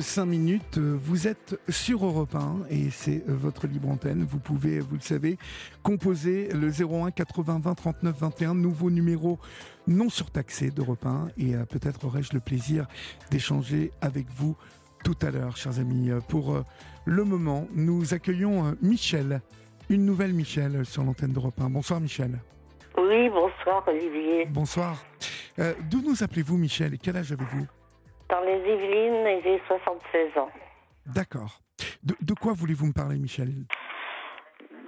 De 5 minutes. Vous êtes sur Europe 1 et c'est votre libre antenne. Vous pouvez, vous le savez, composer le 01 80 20 39 21, nouveau numéro non surtaxé d'Europe 1. Et euh, peut-être aurai-je le plaisir d'échanger avec vous tout à l'heure, chers amis. Pour euh, le moment, nous accueillons euh, Michel, une nouvelle Michel sur l'antenne d'Europe 1. Bonsoir Michel. Oui, bonsoir Olivier. Bonsoir. Euh, D'où nous appelez-vous Michel et quel âge avez-vous? Dans les Yvelines, et j'ai 76 ans. D'accord. De, de quoi voulez-vous me parler Michel?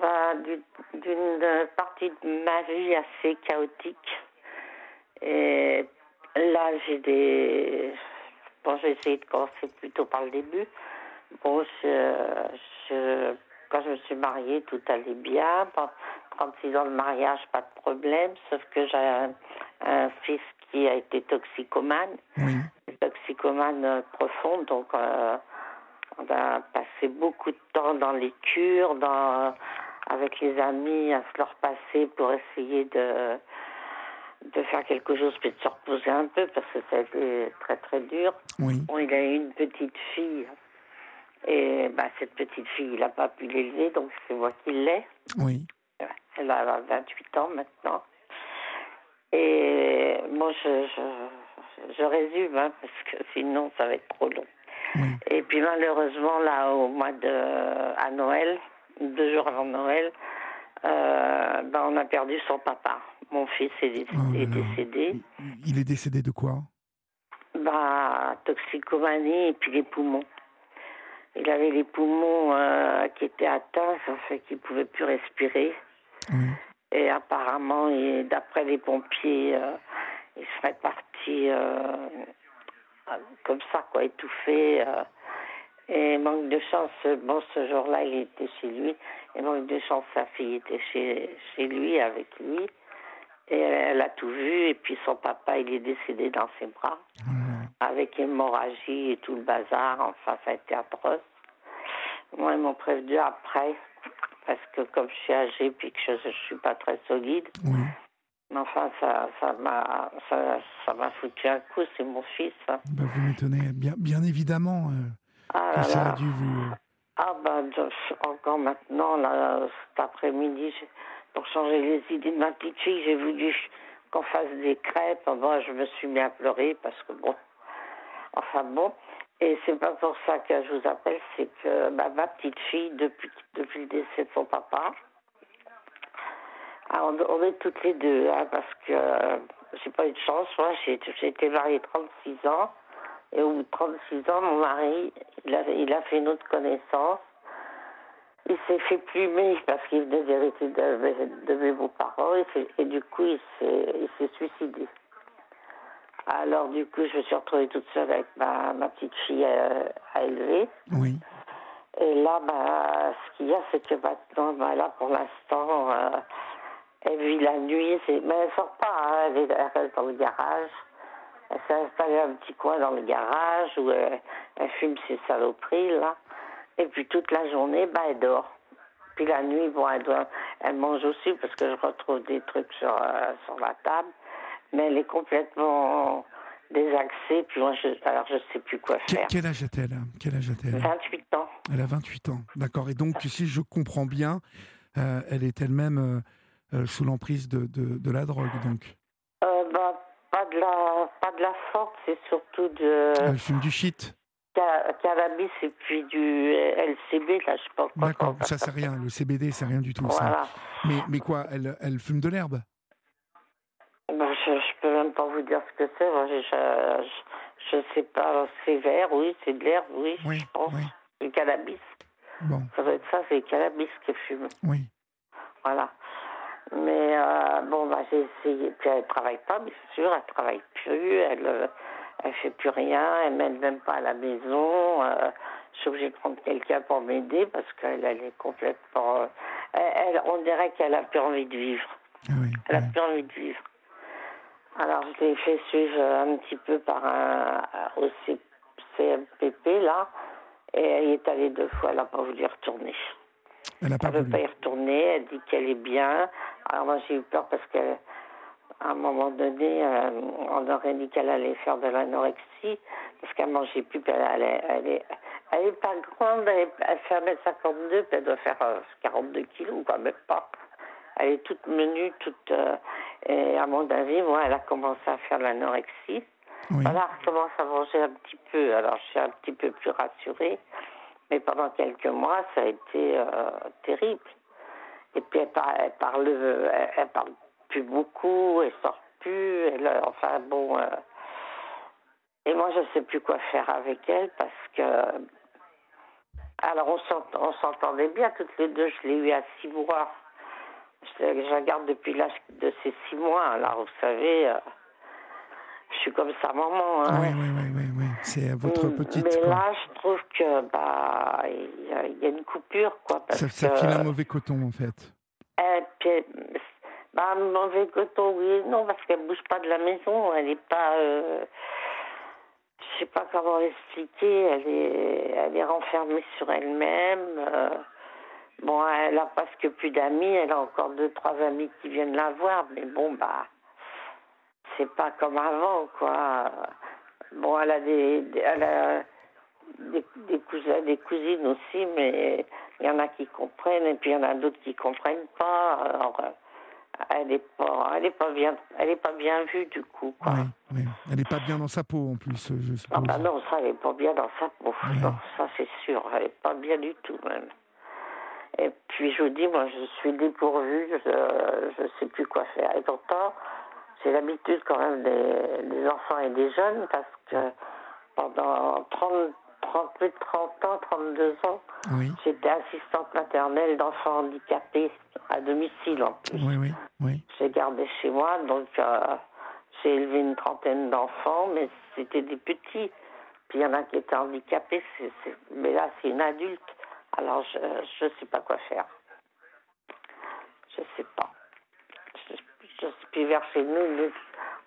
Bah, du- D'une partie de ma vie assez chaotique. Et là, j'ai des. Bon, j'ai essayé de commencer plutôt par le début. Bon, je, je- quand je me suis mariée, tout allait bien. Pendant 36 ans de mariage, pas de problème. Sauf que j'ai un, un fils qui a été toxicomane. Oui. Toxicomane euh, profonde, donc euh, on a passé beaucoup de temps dans les cures, dans, avec les amis, à se leur passer pour essayer de, de faire quelque chose, puis de se reposer un peu, parce que ça a été très très dur. Oui. Bon, il a eu une petite fille, et bah, cette petite fille, il n'a pas pu l'élever, donc c'est moi qui l'ai. Oui. Elle a 28 ans maintenant. Et moi, je, je, je résume, hein, parce que sinon, ça va être trop long. Oui. Et puis malheureusement, là, au mois de... à Noël, deux jours avant Noël, euh, ben, on a perdu son papa. Mon fils est, dé- Oh est décédé. Il est décédé de quoi? Bah, toxicomanie et puis les poumons. Il avait les poumons euh, qui étaient atteints, ça fait qu'il pouvait plus respirer. Oui. Et apparemment, d'après les pompiers, euh, il serait parti euh, comme ça, quoi, étouffé. euh. et manque de chance, bon, ce jour-là, il était chez lui. Et manque de chance, sa fille était chez, chez lui, avec lui. Et elle a tout vu. Et puis son papa, il est décédé dans ses bras, avec hémorragie et tout le bazar. Enfin, ça a été atroce. Moi, ils m'ont prévenu après, parce que comme je suis âgée puis que je ne suis pas très solide. Mais enfin, ça ça m'a ça, ça m'a foutu un coup, c'est mon fils. hein. Bah, vous m'étonnez. Bien, bien évidemment euh, Ah que là ça a là. dû vous. euh, Ah ben, encore maintenant, là, cet après-midi, pour changer les idées de ma petite fille, j'ai voulu qu'on fasse des crêpes. Bon, je me suis mis à pleurer parce que bon, enfin bon. Et c'est pas pour ça que je vous appelle, c'est que bah, ma petite fille, depuis, depuis le décès de son papa, ah, on, on est toutes les deux, hein, parce que euh, j'ai pas eu de chance. Moi, j'ai été mariée 36 ans. Et au bout de 36 ans, mon mari, il a, il a fait une autre connaissance. Il s'est fait plumer parce qu'il venait d'hériter de, de mes beaux-parents. Et, du coup, il s'est suicidé. Alors, du coup, je me suis retrouvée toute seule avec ma, ma petite fille euh, à élever. Oui. Et là, bah, ce qu'il y a, c'est que maintenant, bah, là, pour l'instant, euh, vit la nuit. c'est- Mais elle sort pas, hein, elle, est, elle reste dans le garage. Elle s'est installée un petit coin dans le garage où elle, elle fume ses saloperies, là. Et puis toute la journée, bah, elle dort. Puis la nuit, bon, elle, doit, elle mange aussi parce que je retrouve des trucs sur, euh, sur la table. Mais elle est complètement désaxée. Puis moi, je, alors je sais plus quoi faire. quel âge a-t-elle Quel âge a-t-elle? 28 ans. Elle a 28 ans. D'accord. Et donc, si je comprends bien, euh, elle est elle-même euh, euh, sous l'emprise de, de, de la drogue. Donc, Euh, bah, pas de la, pas de la forte, c'est surtout de elle fume du shit. ca- cannabis et puis du LCB, là, je sais pas quoi. D'accord. Ça, c'est rien. Le CBD, c'est rien du tout. Ça. Mais, mais quoi elle, elle fume de l'herbe? Bah, je, je peux même pas vous dire ce que c'est. Je, je, je sais pas. C'est vert, oui, c'est de l'herbe, oui, Oui, je pense. oui. Du cannabis. Bon, Ça doit être ça, c'est le cannabis qu'elle fume. oui. Voilà. Mais euh, bon, bah, j'ai essayé. Puis elle travaille pas, bien sûr, elle travaille plus, elle, euh, elle fait plus rien, elle m'aide même pas à la maison. Euh, je suis obligée de prendre quelqu'un pour m'aider parce qu'elle elle est complètement. elle, elle- on dirait qu'elle a plus envie de vivre. Ah oui, Elle a plus envie de vivre. Alors, je l'ai fait suivre un petit peu par un au CMPP, là, et elle est allée deux fois, elle n'a pas voulu retourner. Elle ne veut pas y retourner, elle dit qu'elle est bien. Alors, moi, j'ai eu peur parce qu'à un moment donné, euh, on aurait dit qu'elle allait faire de l'anorexie, parce qu'elle mangeait plus, elle, elle, est- elle est, elle est pas grande, elle, est- elle fait 1m52, puis elle doit faire euh, 42 kilos, quoi, même pas. Elle est toute menue, toute. euh, et à mon avis, moi, elle a commencé à faire de l'anorexie. Oui. Voilà, elle commence à manger un petit peu. Alors, je suis un petit peu plus rassurée. Mais pendant quelques mois, ça a été euh, terrible. Et puis, elle, par- elle parle, elle, parle plus beaucoup, elle sort plus. Elle, euh, enfin, bon. euh, et moi, je ne sais plus quoi faire avec elle parce que. Alors, on s'ent- on s'entendait bien toutes les deux. Je l'ai eu à six mois. Je, je la garde depuis l'âge de ces six mois. Alors, vous savez, je suis comme sa maman. hein. Oui, oui, oui, oui, oui. C'est votre Mm, petite. Mais quoi. là, je trouve que bah il y, a- il y a une coupure quoi parce ça, ça que file un mauvais coton, en fait. et puis, bah mauvais coton oui et non parce qu'elle bouge pas de la maison, elle est pas euh, je sais pas comment l'expliquer, elle est elle est renfermée sur elle-même. euh, bon, elle a presque plus d'amis, elle a encore deux trois amis qui viennent la voir, mais bon bah c'est pas comme avant quoi. Bon, elle a des, elle a des, des cousins, des cousines aussi, mais il y en a qui comprennent et puis il y en a d'autres qui comprennent pas. Alors, elle est pas, elle est pas bien, elle est pas bien vue du coup. Quoi. Oui, oui. Elle n'est pas bien dans sa peau, en plus, je Ah suppose. bah non, ça, elle est pas bien dans sa peau. Ouais. Non, ça c'est sûr, elle est pas bien du tout même. Et puis je vous dis, moi je suis dépourvue, je je sais plus quoi faire. Et pourtant, j'ai l'habitude quand même des, des enfants et des jeunes parce que pendant 30, 30, plus de 30 ans, 32 ans, Oui, j'étais assistante maternelle d'enfants handicapés à domicile en plus. oui, oui, oui. J'ai gardé chez moi, donc euh, j'ai élevé une trentaine d'enfants, mais c'était des petits. Puis il y en a qui étaient handicapés, mais là c'est une adulte. Alors je ne sais pas quoi faire. Je sais pas. Je, je plus vers chez nous,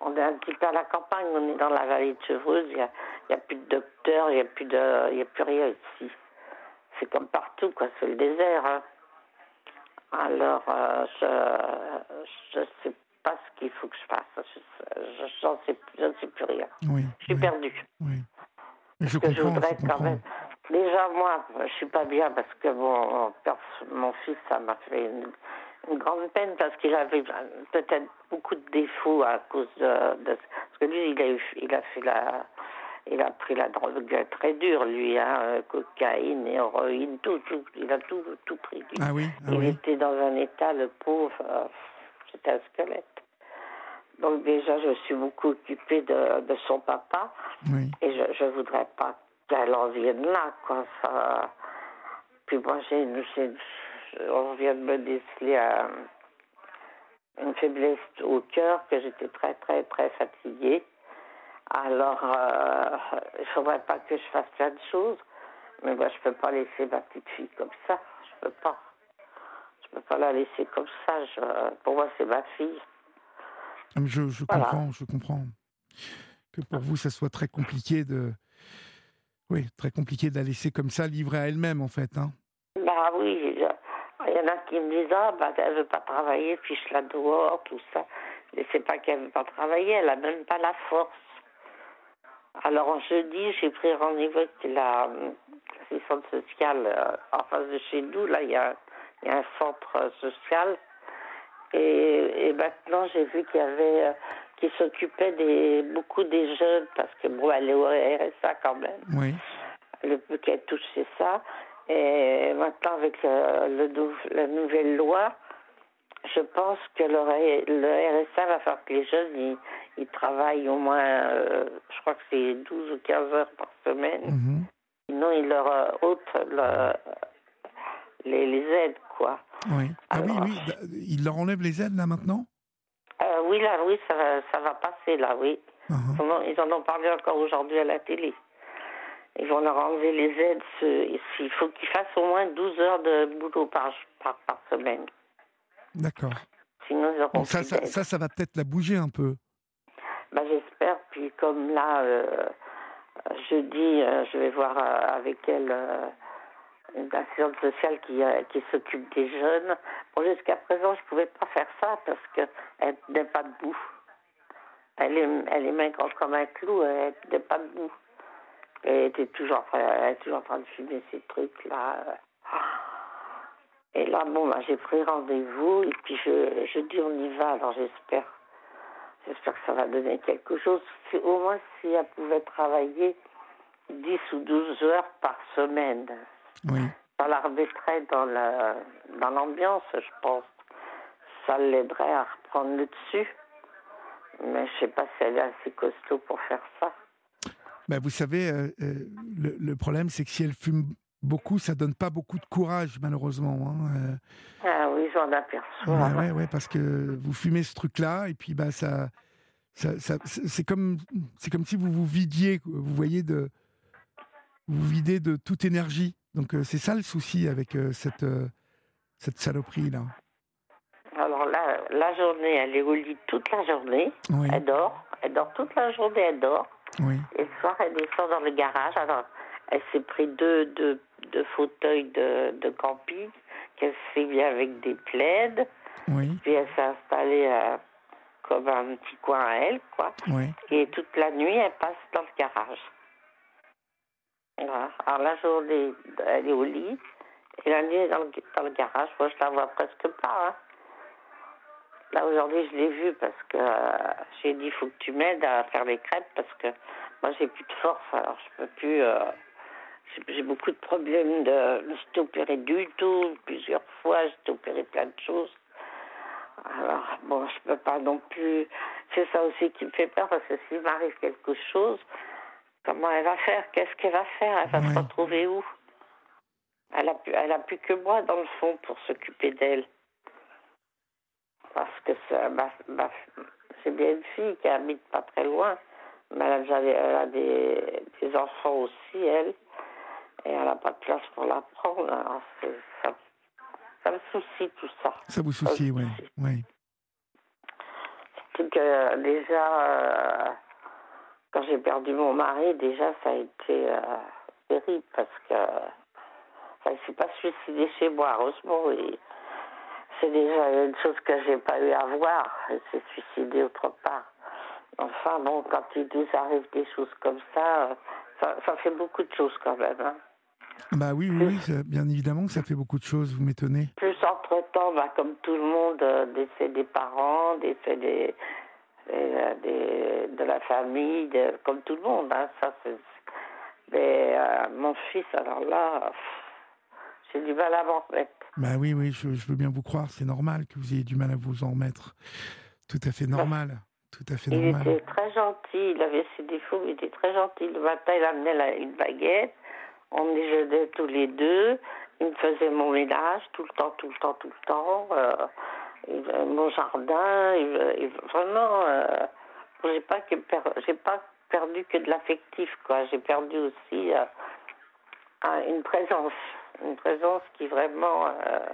on est un petit peu à la campagne, on est dans la vallée de Chevreuse, il n'y a, plus de docteurs, il n'y a, plus de- il y a plus rien ici. C'est comme partout, quoi, c'est le désert. hein. Alors, euh, je ne sais pas ce qu'il faut que je fasse. Je je- j'en sais, je ne sais plus rien. oui Je suis oui, perdue. oui. Je Parce que je voudrais je quand même. Déjà, moi, je suis pas bien parce que mon, mon fils, ça m'a fait une, une grande peine parce qu'il avait peut-être beaucoup de défauts à cause de, de- Parce que lui, il a, eu- il a fait la. Il a pris la drogue très dure, lui, hein, euh, cocaïne, héroïne, tout, tout. Il a tout, tout pris. lui. Ah oui, ah Il oui. était dans un état, le pauvre, euh, c'était un squelette. Donc déjà, je suis beaucoup occupée de, de son papa Oui, et je je voudrais pas qu'elle en vienne là, quoi. Ça... Puis moi, j'ai une, j'ai une- on vient de me déceler un- une faiblesse au cœur, que j'étais très, très, très fatiguée. Alors, euh, il faudrait pas que je fasse plein de choses, mais moi, je peux pas laisser ma petite fille comme ça. Je peux pas. Je peux pas la laisser comme ça. Je- pour moi, c'est ma fille. je, je Voilà. comprends, je comprends. Que pour vous, ça soit très compliqué de... Oui, très compliqué de la laisser comme ça, livrée à elle-même, en fait. Hein. Bah oui, il y en a qui me disent ah bah elle veut pas travailler, fiche-la dehors, tout ça. Mais c'est pas qu'elle veut pas travailler, elle a même pas la force. Alors jeudi, j'ai pris rendez-vous avec la l'assistante sociale euh, en face de chez nous. Là, il y a, il y a un centre euh, social. Et, et maintenant, j'ai vu qu'il y avait euh, qui s'occupait des beaucoup des jeunes parce que bon, elle est au RSA quand même Oui, le peu qu'elle touche, c'est ça. Et maintenant, avec euh, le nou- la nouvelle loi, je pense que le, RSA va faire que les jeunes, ils, ils travaillent au moins, euh, je crois que c'est 12 ou 15 heures par semaine. mhm. Sinon, ils leur euh, ôtent le- les, les aides, quoi. Oui. Ah oui, oui. d- Il leur enlève les aides là maintenant? Euh, oui, là, oui, ça va, ça va passer, là, oui. Uh-huh. Ils Ils en ont parlé encore aujourd'hui à la télé. Ils vont leur enlever les aides. ce- Il faut qu'ils fassent au moins 12 heures de boulot par, par, par semaine. D'accord. Sinon, ils auront Bon, ça, ça, ça, ça va peut-être la bouger un peu. Bah, J'espère. Puis comme là, euh, jeudi, euh, je vais voir euh, avec elle euh, une assistante sociale qui, euh, qui s'occupe des jeunes. Bon, jusqu'à présent, je pouvais pas faire ça parce qu'elle n'est pas debout. Elle est, elle est maigre comme un clou, elle n'est pas debout. Elle était toujours, en train- elle est toujours en train de fumer ces trucs-là. Et là, bon, bah, j'ai pris rendez-vous et puis je, je dis on y va, alors j'espère. J'espère que ça va donner quelque chose. Au moins si elle pouvait travailler 10 ou 12 heures par semaine. Oui. Ça la remettrait dans la- dans l'ambiance, je pense. Ça l'aiderait à reprendre le dessus. Mais je sais pas si elle est assez costaud pour faire ça. Bah, vous savez, euh, euh, le, le problème, c'est que si elle fume beaucoup, ça donne pas beaucoup de courage, malheureusement. hein, euh. Ah oui, j'en aperçois. Ouais, ouais, ouais, parce que vous fumez ce truc-là, et puis bah ça, ça, ça- c'est comme, c'est comme si vous vous vidiez, vous voyez de, vous videz de toute énergie. Donc euh, c'est ça le souci avec cette, cette saloperie là. Alors là, la journée, elle est au lit toute la journée. Oui, Elle dort. Elle dort toute la journée, elle dort. Oui, Et le soir, elle descend dans le garage. Alors, elle s'est pris deux, deux, deux fauteuils de, de camping qu'elle s'est mis avec des plaides. oui, Puis elle s'est installée euh, comme un petit coin à elle, quoi. oui. Et toute la nuit, elle passe dans le garage. Voilà. Alors la journée, elle est au lit. Et la nuit, elle est dans le, dans le garage. Moi, je la vois presque pas. hein. Là, aujourd'hui, je l'ai vue parce que euh, j'ai dit, il faut que tu m'aides à faire les crêpes parce que moi, j'ai plus de force. Alors, je peux plus... euh, j'ai- beaucoup de problèmes de... Je me suis opérée du tout, plusieurs fois. J'ai opéré plein de choses. Alors, bon, je peux pas non plus... C'est ça aussi qui me fait peur parce que s'il m'arrive quelque chose, comment elle va faire? Qu'est-ce qu'elle va faire? Elle va se retrouver où? Elle a, plus, elle a plus que moi, dans le fond, pour s'occuper d'elle. Parce que ça, ma, ma- c'est bien une fille qui habite pas très loin, mais elle a déjà des, elle a des, des enfants aussi, elle, et elle n'a pas de place pour la prendre. Alors c'est- ça, ça me soucie tout ça. Ça vous soucie, oui, oui. Surtout que déjà, euh, quand j'ai perdu mon mari, déjà ça a été euh, terrible parce que enfin, il ne s'est pas suicidé chez moi, heureusement. Et c'est déjà une chose que j'ai pas eu à voir. Il s'est suicidé autre part. Enfin bon, quand il nous arrive des choses comme ça, euh, ça, ça fait beaucoup de choses quand même. hein. Bah oui, oui, oui, ça- bien évidemment que ça fait beaucoup de choses. Vous m'étonnez. Plus entre-temps, bah, comme tout le monde, euh, décès des parents, décès des, des- des- de la famille, de- comme tout le monde. Hein, ça, Mais euh, mon fils, alors là, pff, j'ai du mal à m'en remettre. Bah oui, oui, je, je veux bien vous croire. C'est normal que vous ayez du mal à vous en remettre. Tout à fait normal. Tout à fait Il normal. était très gentil, il avait ses défauts, mais il était très gentil. Le matin, il amenait la- une baguette, on déjeunait tous les deux, il me faisait mon ménage tout le temps, tout le temps, tout le temps. euh, il- mon jardin, il- il- vraiment, euh, j'ai pas que per- j'ai pas perdu que de l'affectif, quoi. J'ai perdu aussi euh, un- une présence, une présence qui vraiment, euh,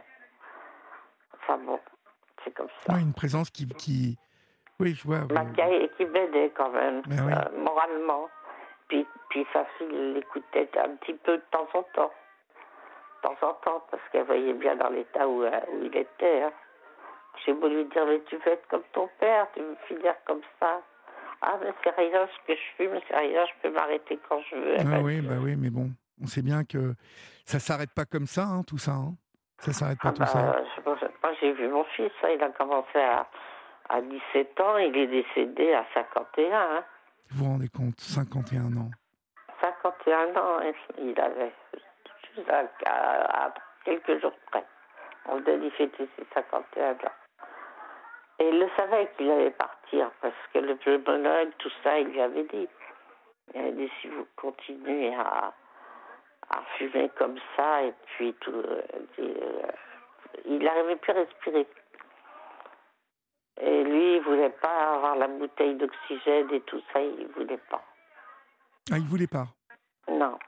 enfin bon, c'est comme ça. Une présence qui, qui... Oui, je vois. Vous- qui, m'aidait quand même, Ben oui. euh, moralement. Puis, puis sa fille l'écoutait un petit peu de temps en temps. De temps en temps, parce qu'elle voyait bien dans l'état où, euh, où il était. hein. J'ai beau lui dire, mais tu veux être comme ton père, tu veux finir comme ça. Ah, mais c'est rien ce que je fume, c'est rien, je peux m'arrêter quand je veux. Ah oui, bah oui, mais bon, on sait bien que ça s'arrête pas comme ça, hein, tout ça. Hein? Ça s'arrête pas Ah tout bah, ça? je pense- moi, j'ai vu mon fils, hein, il a commencé à, à 17 ans, il est décédé à 51. Hein. Vous vous rendez compte, 51 ans. 51 ans, il avait juste à, à- à quelques jours près. On venait d'y fêter ses 51 ans. Et il le savait qu'il allait partir parce que le pneumologue, tout ça, il lui avait dit. Il avait dit si vous continuez à, à fumer comme ça et puis tout, euh, euh, il n'arrivait plus à respirer. Et lui, il voulait pas avoir la bouteille d'oxygène et tout ça, il voulait pas. Ah, il voulait pas Non.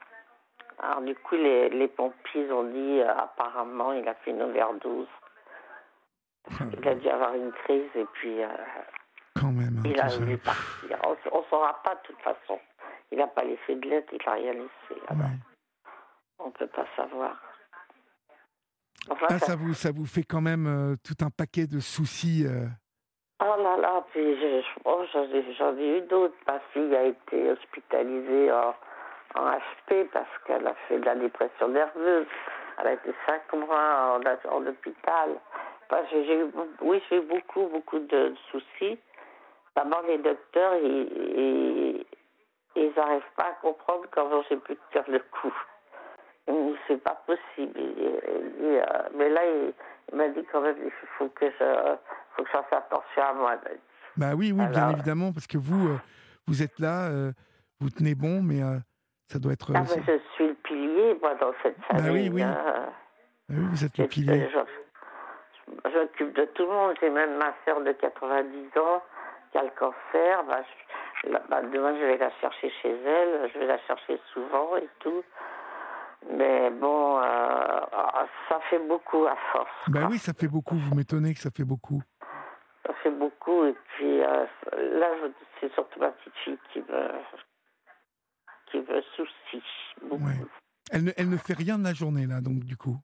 Alors du coup, les, les pompiers ont dit, euh, apparemment, il a fait une overdose. Il a dû avoir une crise et puis euh, Quand même. hein, il a voulu partir. On ne saura pas de toute façon. Il n'a pas laissé de lettre, il n'a rien laissé. Alors, Ouais. On ne peut pas savoir. Enfin, Ah, ça- vous, ça vous fait quand même euh, tout un paquet de soucis. euh. Oh là là, puis oh, j'en ai, eu d'autres. Ma fille a été hospitalisée en, en HP parce qu'elle a fait de la dépression nerveuse. Elle a été cinq mois en, en hôpital. Enfin, eu, oui, j'ai eu beaucoup, beaucoup de soucis. D'abord, les docteurs, ils, ils, n'arrivent pas à comprendre comment j'ai pu tenir le coup. Disent, c'est pas possible. Il- il dit, euh, mais là, il, il m'a dit quand même, il faut que je, faut que je fasse attention à moi. Bah oui, oui, bien évidemment, parce que vous, euh, vous êtes là, euh, vous tenez bon, mais ça doit être. Ah, mais je suis le pilier, moi, dans cette Bah oui, famille. oui. hein. Ah oui, vous êtes le pilier. M'occupe de tout le monde. J'ai même ma sœur de 90 ans qui a le cancer. Bah, je, bah, demain, je vais la chercher chez elle. Je vais la chercher souvent et tout. Mais bon, euh, ah, ça fait beaucoup à force. Quoi. oui, ça fait beaucoup. Vous m'étonnez que ça fait beaucoup. Ça fait beaucoup. Et puis euh, là, c'est surtout ma petite fille qui me, qui me soucie beaucoup. Ouais. Elle ne, elle ne fait rien de la journée là, donc du coup.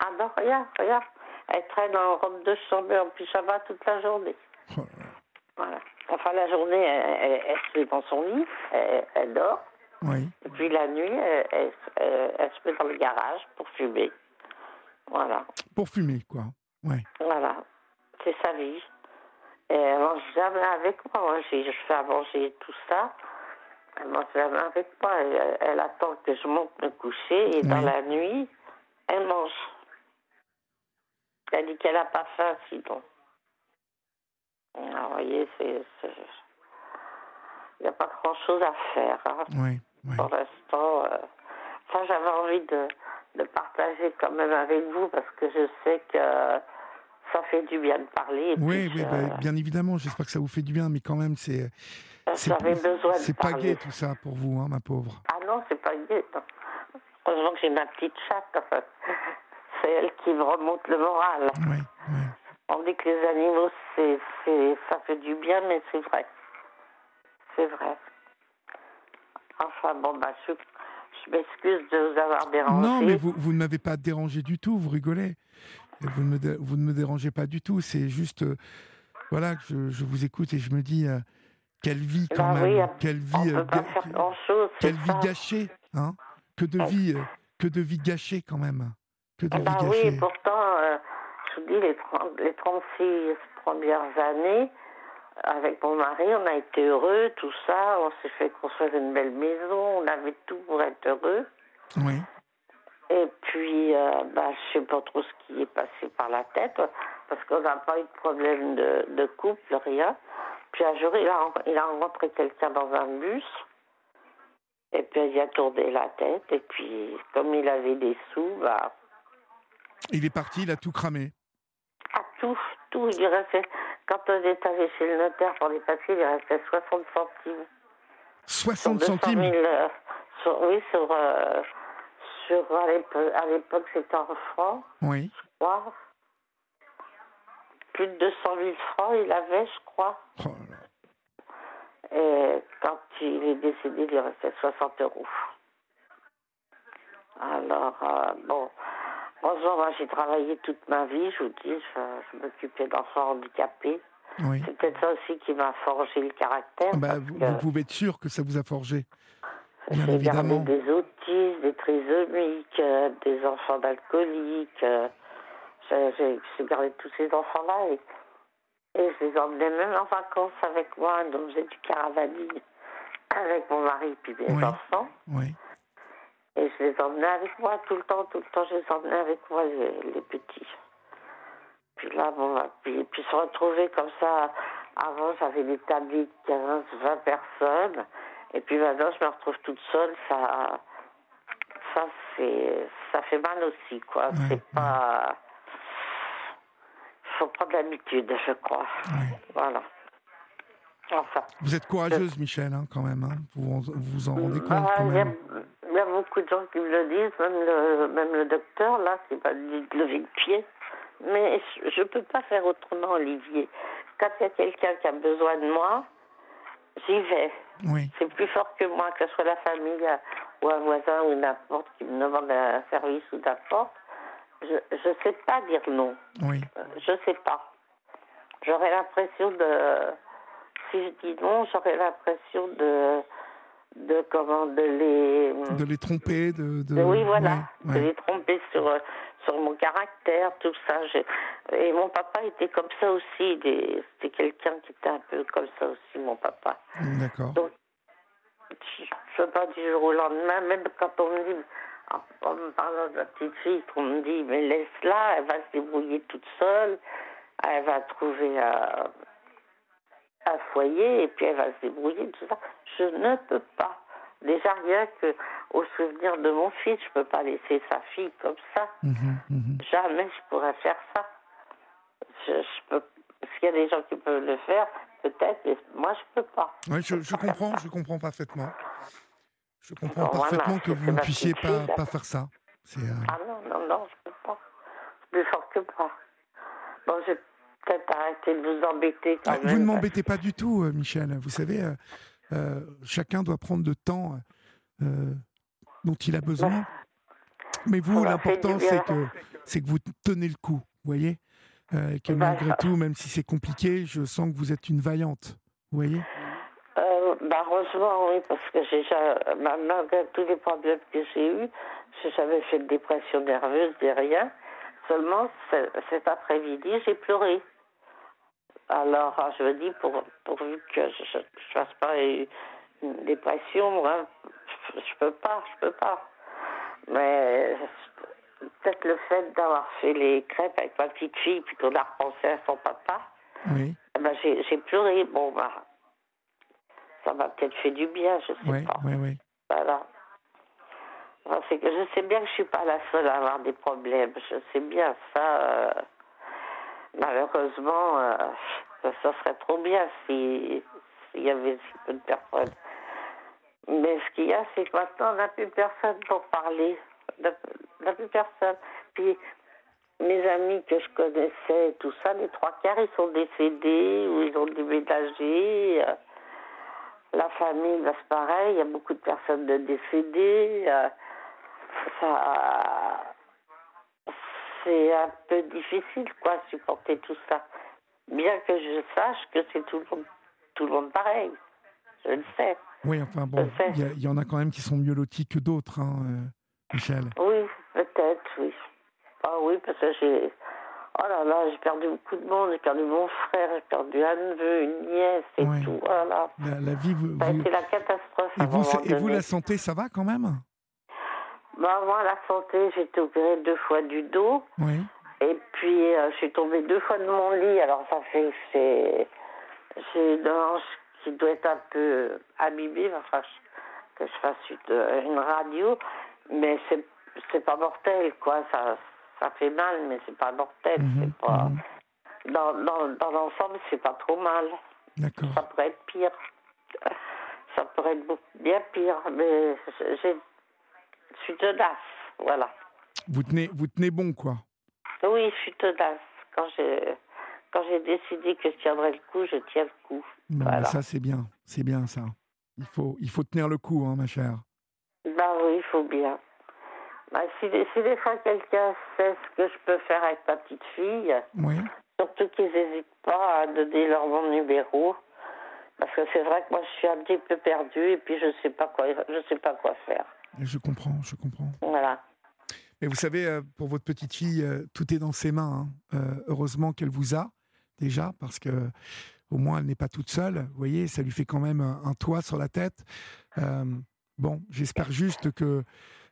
Ah non, rien, rien. Elle traîne en robe de chambre et en pyjama toute la journée. Oh là là. Voilà. Enfin, la journée, elle, elle, elle se met dans son lit, elle, elle dort. Oui. Et puis la nuit, elle, elle- elle- elle se met dans le garage pour fumer. Voilà, Pour fumer, quoi. Ouais. voilà. C'est sa vie. Et elle mange jamais avec moi. Je fais à manger et tout ça. Elle mange jamais avec moi. Elle, attend que je monte me coucher et dans Oui. la nuit, elle mange. Elle dit qu'elle n'a pas faim sinon. Alors, vous voyez, c'est. Il n'y a pas grand-chose à faire. hein. Ouais. Pour l'instant, euh, enfin, j'avais envie de, de partager quand même avec vous parce que je sais que ça fait du bien de parler. Oui, oui, bah, bien évidemment. J'espère que ça vous fait du bien, mais quand même, c'est. J'avais besoin de C'est pas gai tout ça pour vous, hein, ma pauvre. Ah non, c'est pas gai. Heureusement que j'ai ma petite chatte. C'est elle qui me remonte le moral. Ouais. On dit que les animaux, c'est, ça fait du bien, mais c'est vrai. C'est vrai. Enfin bon, bah, je, je m'excuse de vous avoir dérangé. Non, mais vous, vous ne m'avez pas dérangé du tout, vous rigolez. Vous ne me, dé- vous ne me dérangez pas du tout, c'est juste, euh, voilà, je, je vous écoute et je me dis, euh, quelle vie quand Bah même, oui, quelle vie, ne peut pas ga- faire grand-chose. c'est quelle vie ça. gâchée, hein Que de vie, euh, que de vie gâchée quand même, que de vie Bah gâchée. oui, pourtant, euh, je vous dis, les, 30 les 36 premières années, avec mon mari, on a été heureux, tout ça. On s'est fait construire une belle maison, on avait tout pour être heureux. Oui, Et puis, euh, bah, je sais pas trop ce qui est passé par la tête, parce qu'on n'a pas eu de problème de, de couple, rien. Puis un jour, il a, il a rencontré quelqu'un dans un bus, et puis il a tourné la tête, et puis comme il avait des sous, bah, il est parti, il a tout cramé. à tout, tout, il restait, quand on est allé chez le notaire pour les papiers, il restait 60 centimes. 60 Sur 200 000, centimes euh, sur- oui, sur, euh, sur à l'époque, c'était en francs. Oui, crois. Plus de 200 000 francs, il avait, je crois. Oh là. Et quand il est décédé, il restait 60 euros. Alors, euh, bon, heureusement, moi, j'ai travaillé toute ma vie, je vous dis, je, je m'occupais d'enfants handicapés. oui. C'est peut-être ça aussi qui m'a forgé le caractère. Bah, parce vous, vous pouvez être sûr que ça vous a forgé. bien j'ai gardé évidemment. des autistes, des trisomiques, euh, des enfants d'alcooliques. euh, j'ai- gardé tous ces enfants-là et, et je les emmenais même en vacances avec moi. Donc j'ai du caravaning avec mon mari puis mes Oui. enfants. Oui, Et je les emmenais avec moi tout le temps, tout le temps, je les emmenais avec moi, les, les petits. Puis là, bon, bah, puis, puis se retrouver comme ça, avant j'avais des tabliers de 15, 20 personnes, et puis maintenant je me retrouve toute seule, ça, ça, c'est, ça fait mal aussi, quoi. Ouais, c'est pas... faut prendre l'habitude, je crois. Voilà. Enfin. Vous êtes courageuse, Michel, hein, quand même. Hein. Vous, vous en rendez compte ah, quand même. Il y, a beaucoup de gens qui me le disent, même le, même le docteur, là, qui m'a dit de lever le pied. Mais je ne peux pas faire autrement, Olivier. Quand il y a quelqu'un qui a besoin de moi, j'y vais. Oui. C'est plus fort que moi, que ce soit la famille ou un voisin ou n'importe qui me demande un service ou n'importe. Je ne sais pas dire non. Oui. Je ne sais pas. J'aurais l'impression de. Si je dis non, j'aurais l'impression de. De comment de les de les tromper de, de... oui voilà de les tromper sur sur mon caractère tout ça et mon papa était comme ça aussi c'était quelqu'un qui était un peu comme ça aussi mon papa. D'accord. Donc je ne sais pas du jour au lendemain même quand on me dit en me parlant de la petite fille, qu'on me dit, mais laisse-la, elle va se débrouiller toute seule, elle va trouver un, un, foyer et puis elle va se débrouiller, tout ça. Je ne peux pas. Déjà, rien que au souvenir de mon fils, je ne peux pas laisser sa fille comme ça. Mhm, mhm. Jamais je pourrais faire ça. Je, je peux. S'il y a des gens qui peuvent le faire, peut-être, mais moi, je ne peux pas. Oui, je, je comprends, je comprends parfaitement. Je comprends parfaitement que vous ne puissiez pas, pas, faire ça. Euh, ah non, non, non, je ne peux pas. Plus fort que pas. Bon, je peut-être arrêter de vous embêter quand ah, même. Vous ne m'embêtez pas du tout, euh, Michel. Vous savez, euh, chacun doit prendre le temps dont il a besoin. Mais vous, l'important, c'est que, c'est que vous tenez le coup, vous voyez Que bah, malgré tout, même si c'est compliqué, je sens que vous êtes une vaillante, vous voyez bah, heureusement, oui, parce que j'ai malgré tous les problèmes que j'ai eus, j'ai jamais fait de dépression nerveuse, ni rien. Seulement, cet après-midi, j'ai pleuré. Alors, je me dis, pour, pourvu que je ne fasse pas une dépression, moi, je peux pas, je peux pas. Mais peut-être le fait d'avoir fait les crêpes avec ma petite fille, puis qu'on a repensé à son papa, oui. Eh ben, j'ai pleuré. Bon, bah, ça m'a peut-être fait du bien, je sais oui, pas. Oui, oui. Voilà. c'est que je sais bien que je suis pas la seule à avoir des problèmes. Je sais bien ça. Euh, malheureusement, euh, ça, serait trop bien s'il y avait si peu de personnes. Mais ce qu'il y a, c'est que maintenant, on n'a plus personne pour parler. On n'a plus personne. Puis, mes amis que je connaissais, tout ça, les trois quarts, ils sont décédés ou ils ont déménagé. Euh, la famille, bah, c'est pareil, il y a beaucoup de personnes décédées. Euh, c'est un peu difficile, quoi, supporter tout ça. Bien que je sache que c'est tout le monde, tout le monde pareil. Je le sais. Oui, enfin bon, il y, en a quand même qui sont mieux lotis que d'autres, hein, euh, Michel. Oui, peut-être, oui. Ah oui, parce que j'ai Oh là là, j'ai perdu beaucoup de monde. J'ai perdu mon frère, j'ai perdu un neveu, une nièce et tout. Voilà. La, vie, vous, C'est la catastrophe. Et vous, et vous, la santé, ça va quand même? Bah, Moi, la santé, j'ai été opérée deux fois du dos. Oui. Et puis, euh, je suis tombée deux fois de mon lit. Alors, ça fait que j'ai une hanche qui doit être un peu abîmée. Enfin, que je fasse une, une radio. Mais c'est pas mortel, quoi. Ça ça fait mal, mais c'est pas mortel. Mhm, c'est pas... Mhm. Dans, dans, dans l'ensemble, c'est pas trop mal. D'accord. Ça pourrait être pire. Ça pourrait être bien pire, mais je suis tenace, voilà. Vous tenez, vous tenez bon, quoi Oui, je suis tenace. Quand j'ai, quand j'ai décidé que je tiendrais le coup, je tiens le coup. voilà. Ça, c'est bien. C'est bien, ça. Il faut, il faut tenir le coup, hein, ma chère. Ben oui, il faut bien. Bah, si, si, des fois quelqu'un sait ce que je peux faire avec ma petite fille, surtout qu'ils n'hésitent pas à donner leur bon numéro, parce que c'est vrai que moi je suis un petit peu perdue et puis je sais pas quoi, je sais pas quoi faire. Je comprends, je comprends. Voilà. Mais vous savez, euh, pour votre petite fille, euh, tout est dans ses mains. Hein. Euh, heureusement qu'elle vous a déjà, parce que au moins elle n'est pas toute seule. Vous voyez, ça lui fait quand même un, toit sur la tête. bon, j'espère juste que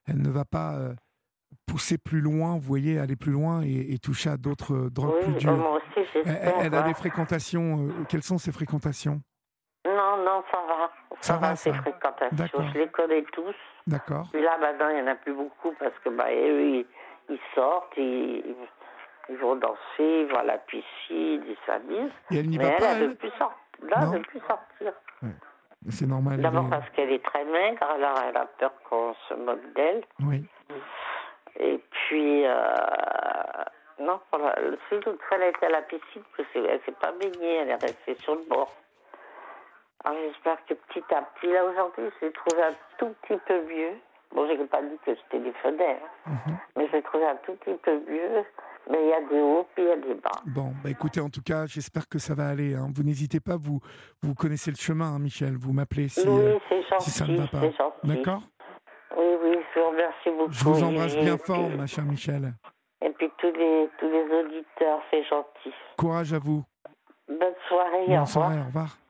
elle ne va pas pousser plus loin, vous voyez, aller plus loin et, toucher à d'autres drogues plus dures. Moi aussi, elle, elle a des fréquentations. Euh, quelles sont ses fréquentations? Non, non, ça va. Ça, va, ses fréquentations. Je les connais tous. D'accord. Puis là, maintenant, il n'y en a plus beaucoup parce que bah, eux, ils, sortent, ils, Ils vont danser, ils vont à la piscine, ils s'amusent. Et elle n'y va elle, pas, elle ne plus sortir. Plus sortir. C'est normal. D'abord est- parce qu'elle est très maigre, alors elle a peur qu'on se moque d'elle. Oui. Et puis, euh, non, pour la, le seul autre fois, elle a été à la piscine, parce qu'elle ne s'est pas baignée, elle est restée sur le bord. Alors j'espère que petit à petit, là aujourd'hui, j'ai trouvé un tout petit peu mieux. Bon, j'ai pas dit que je téléphonais, hein, Mhm. mais j'ai trouvé un tout petit peu mieux. Mais il y a des hauts, puis il y a des bas. Bon, bah écoutez, en tout cas, j'espère que ça va aller. hein. Vous n'hésitez pas, vous, vous connaissez le chemin, hein, Michel. Vous m'appelez si, oui, euh, gentil, si ça ne va pas. D'accord? Oui, oui, je vous remercie beaucoup. Je vous embrasse bien fort, ma chère Michel. Et puis tous les, tous les auditeurs, c'est gentil. Courage à vous. Bonne soirée, au Bonne revoir. soirée, au revoir.